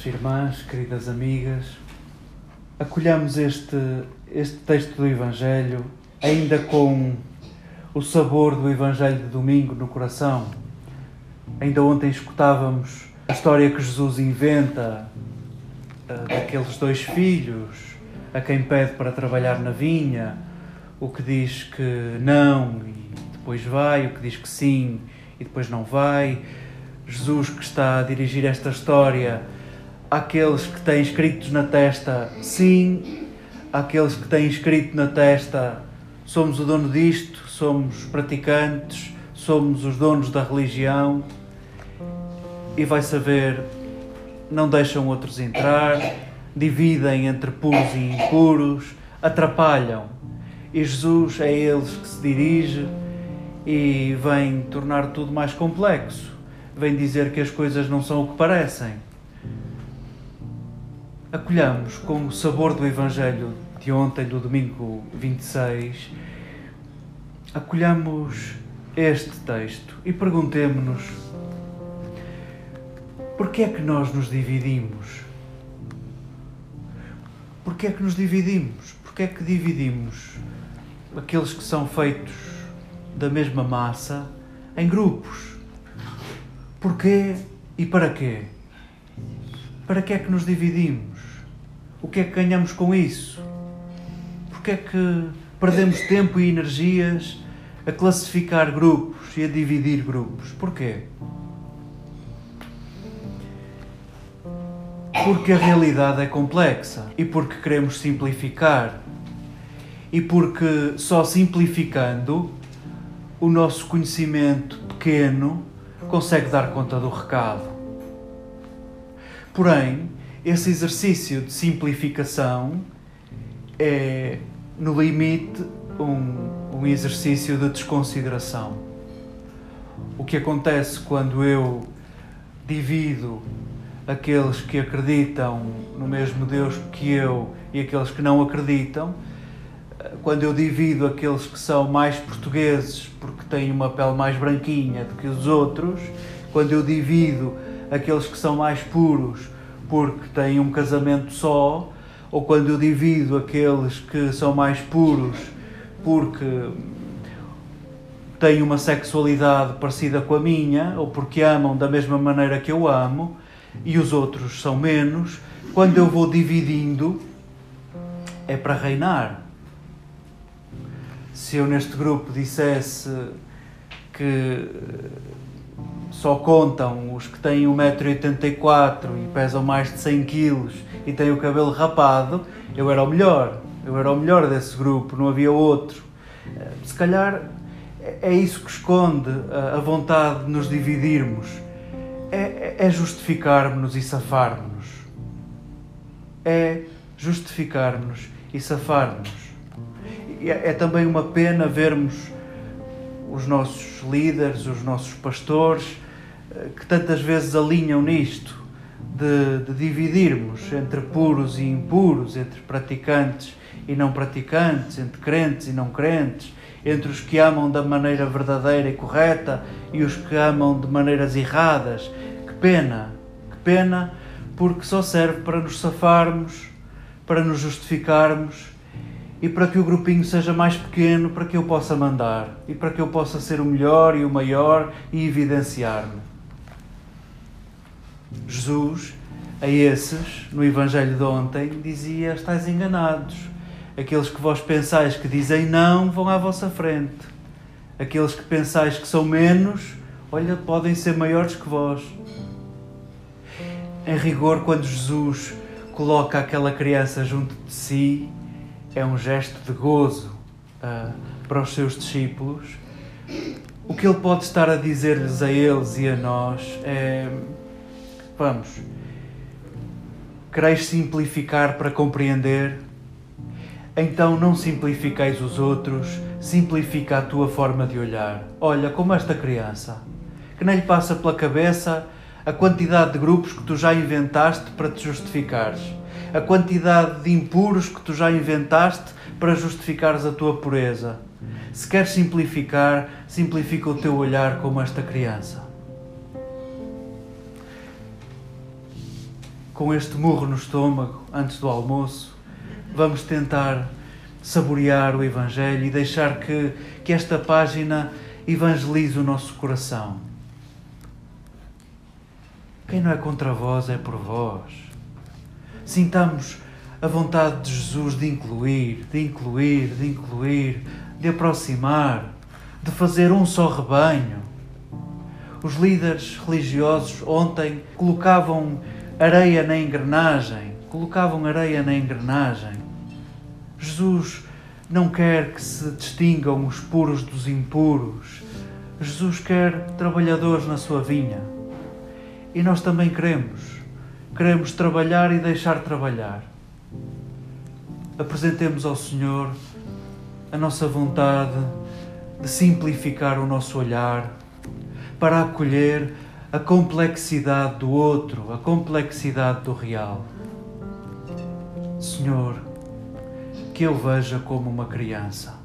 queridas irmãs, queridas amigas, acolhamos este, este texto do Evangelho ainda com o sabor do Evangelho de domingo no coração. Ainda ontem escutávamos a história que Jesus inventa uh, daqueles dois filhos a quem pede para trabalhar na vinha, o que diz que não e depois vai, o que diz que sim e depois não vai. Jesus que está a dirigir esta história àqueles que têm escritos na testa sim, àqueles que têm escrito na testa somos o dono disto, somos praticantes, somos os donos da religião e vai saber, não deixam outros entrar, dividem entre puros e impuros, atrapalham. E Jesus é eles que se dirige e vem tornar tudo mais complexo. Vem dizer que as coisas não são o que parecem. Acolhamos com o sabor do Evangelho de ontem, do domingo 26, acolhamos este texto e perguntemos-nos Porquê é que nós nos dividimos? Porquê é que nos dividimos? Porquê é que dividimos aqueles que são feitos da mesma massa em grupos? Porquê e para quê? Para que é que nos dividimos? O que é que ganhamos com isso? Porquê é que perdemos tempo e energias a classificar grupos e a dividir grupos? Porquê? Porque a realidade é complexa e porque queremos simplificar e porque só simplificando o nosso conhecimento pequeno consegue dar conta do recado. Porém, esse exercício de simplificação é, no limite, um, um exercício de desconsideração. O que acontece quando eu divido aqueles que acreditam no mesmo Deus que eu e aqueles que não acreditam, quando eu divido aqueles que são mais portugueses porque têm uma pele mais branquinha do que os outros, quando eu divido aqueles que são mais puros porque têm um casamento só, ou quando eu divido aqueles que são mais puros porque têm uma sexualidade parecida com a minha, ou porque amam da mesma maneira que eu amo, e os outros são menos, quando eu vou dividindo, é para reinar. Se eu neste grupo dissesse que só contam os que têm 1,84m e pesam mais de 100 kg e têm o cabelo rapado, eu era o melhor. Eu era o melhor desse grupo, não havia outro. Se calhar é isso que esconde a vontade de nos dividirmos é, é justificarmos-nos e safarmos-nos. É justificarmos e safarmos. É, é também uma pena vermos os nossos líderes, os nossos pastores, eh, que tantas vezes alinham nisto, de, de, dividirmos entre puros e impuros, entre praticantes e não praticantes, entre crentes e não crentes, entre os que amam da maneira verdadeira e correta e os que amam de maneiras erradas. Que pena, que pena, porque só serve para nos safarmos, para nos justificarmos e para que o grupinho seja mais pequeno, para que eu possa mandar e para que eu possa ser o melhor e o maior e evidenciar-me. Jesus, a esses, no Evangelho de ontem, dizia: Estais enganados Aqueles que vós pensais que dizem não vão à vossa frente. Aqueles que pensais que são menos, olha, podem ser maiores que vós. Em rigor, quando Jesus coloca aquela criança junto de si, é um gesto de gozo uh, para os seus discípulos. O que ele pode estar a dizer-lhes a eles e a nós é: vamos, quereis simplificar para compreender? Então não simplifiqueis os outros, simplifica a tua forma de olhar. Olha, como esta criança, que nem lhe passa pela cabeça a quantidade de grupos que tu já inventaste para te justificares, a quantidade de impuros que tu já inventaste para justificares a tua pureza. Se queres simplificar, simplifica o teu olhar como esta criança. com este murro no estômago antes do almoço, vamos tentar saborear o Evangelho e deixar que, que esta página evangelize o nosso coração. Quem não é contra vós é por vós. Sintamos a vontade de Jesus de incluir, de incluir, de incluir, de aproximar, de fazer um só rebanho. Os líderes religiosos ontem colocavam areia na engrenagem, colocavam areia na engrenagem. Jesus não quer que se distingam os puros dos impuros. Jesus quer trabalhadores na sua vinha. E nós também queremos. Queremos trabalhar e deixar trabalhar apresentemos ao Senhor a nossa vontade de simplificar o nosso olhar para acolher a complexidade do outro, a complexidade do real. Senhor, que eu veja como uma criança.